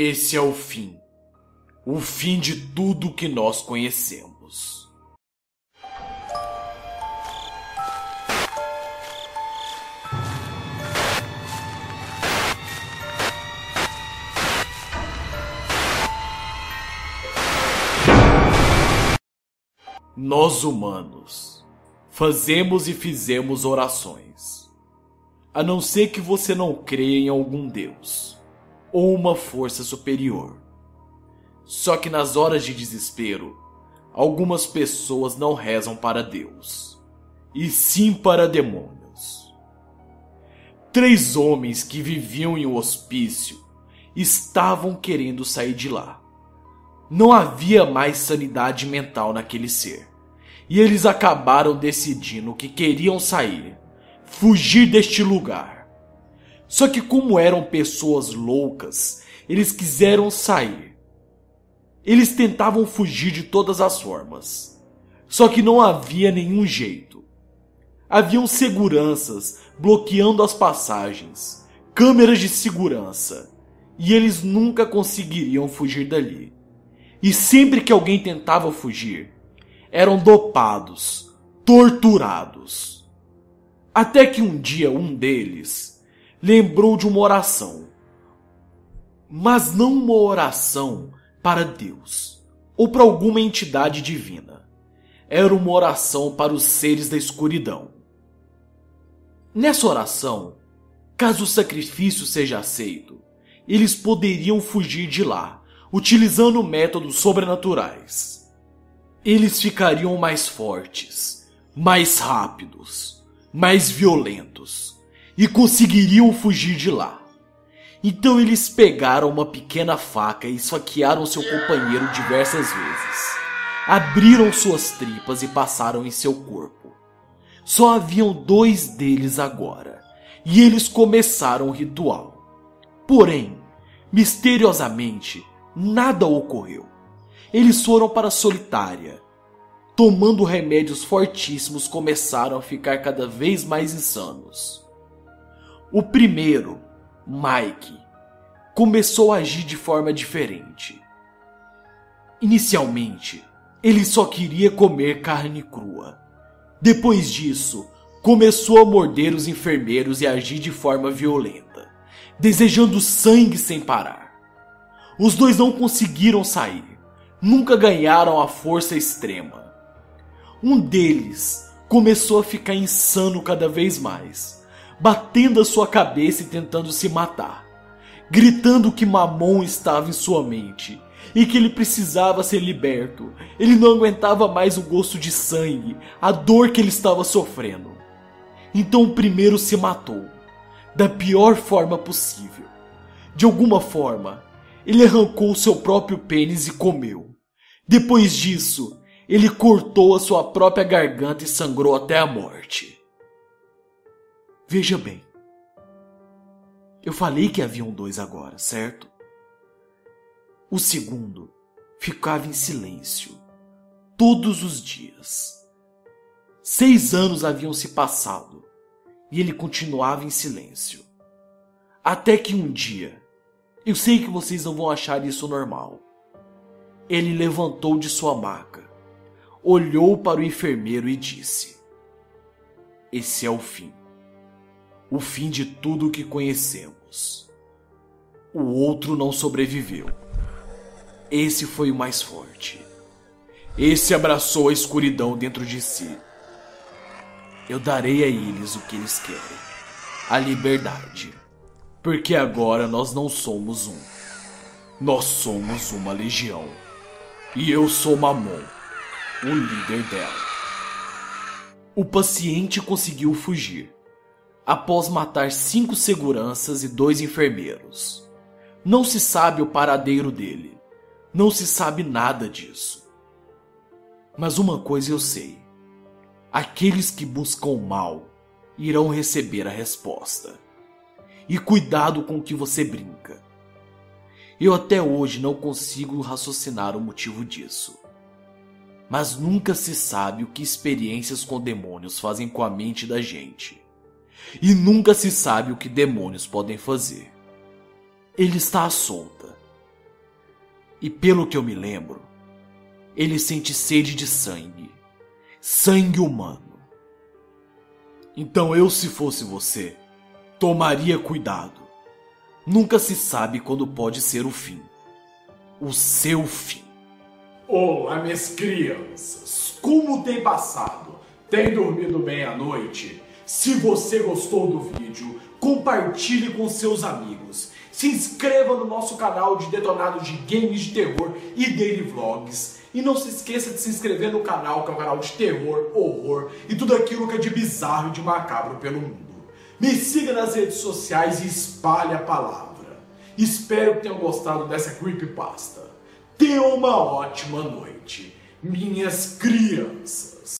Esse é o fim. O fim de tudo que nós conhecemos. Nós humanos fazemos e fizemos orações. A não ser que você não creia em algum Deus ou uma força superior. Só que nas horas de desespero, algumas pessoas não rezam para Deus, e sim para demônios. Três homens que viviam em um hospício estavam querendo sair de lá. Não havia mais sanidade mental naquele ser. E eles acabaram decidindo que queriam sair, fugir deste lugar. Só que, como eram pessoas loucas, eles quiseram sair. Eles tentavam fugir de todas as formas. Só que não havia nenhum jeito. Haviam seguranças bloqueando as passagens, câmeras de segurança, e eles nunca conseguiriam fugir dali. E sempre que alguém tentava fugir, eram dopados, torturados. Até que um dia um deles lembrou de uma oração. Mas não uma oração para Deus ou para alguma entidade divina. Era uma oração para os seres da escuridão. Nessa oração, caso o sacrifício seja aceito, eles poderiam fugir de lá, utilizando métodos sobrenaturais. Eles ficariam mais fortes, mais rápidos, mais violentos e conseguiriam fugir de lá. Então eles pegaram uma pequena faca e esfaquearam seu companheiro diversas vezes. Abriram suas tripas e passaram em seu corpo. Só haviam dois deles agora, e eles começaram o ritual. Porém, misteriosamente, nada ocorreu. Eles foram para a solitária. Tomando remédios fortíssimos, começaram a ficar cada vez mais insanos. O primeiro, Mike, começou a agir de forma diferente. Inicialmente, ele só queria comer carne crua. Depois disso, começou a morder os enfermeiros e agir de forma violenta, desejando sangue sem parar. Os dois não conseguiram sair, nunca ganharam a força extrema. Um deles começou a ficar insano cada vez mais batendo a sua cabeça e tentando se matar, gritando que Mamon estava em sua mente e que ele precisava ser liberto. Ele não aguentava mais o gosto de sangue, a dor que ele estava sofrendo. Então o primeiro se matou, da pior forma possível. De alguma forma, ele arrancou seu próprio pênis e comeu. Depois disso, ele cortou a sua própria garganta e sangrou até a morte. Veja bem. Eu falei que haviam dois agora, certo? O segundo ficava em silêncio todos os dias. Seis anos haviam se passado e ele continuava em silêncio. Até que um dia, eu sei que vocês não vão achar isso normal. Ele levantou de sua maca, olhou para o enfermeiro e disse: Esse é o fim o fim de tudo o que conhecemos. O outro não sobreviveu. Esse foi o mais forte. Esse abraçou a escuridão dentro de si. Eu darei a eles o que eles querem: a liberdade. Porque agora nós não somos um. Nós somos uma legião. E eu sou Mamon, o líder dela. O paciente conseguiu fugir após matar cinco seguranças e dois enfermeiros. Não se sabe o paradeiro dele. Não se sabe nada disso. Mas uma coisa eu sei: aqueles que buscam o mal irão receber a resposta. E cuidado com o que você brinca. Eu até hoje não consigo raciocinar o motivo disso. Mas nunca se sabe o que experiências com demônios fazem com a mente da gente e nunca se sabe o que demônios podem fazer. Ele está à solta, E pelo que eu me lembro, ele sente sede de sangue. Sangue humano. Então eu, se fosse você, tomaria cuidado. Nunca se sabe quando pode ser o fim. O seu fim. Olá, minhas crianças! Como tem passado? Tem dormido bem à noite? Se você gostou do vídeo, compartilhe com seus amigos. Se inscreva no nosso canal de detonado de games de terror e daily vlogs. E não se esqueça de se inscrever no canal, que é um canal de terror, horror e tudo aquilo que é de bizarro e de macabro pelo mundo. Me siga nas redes sociais e espalhe a palavra. Espero que tenham gostado dessa creepypasta. Tenham uma ótima noite, minhas crianças.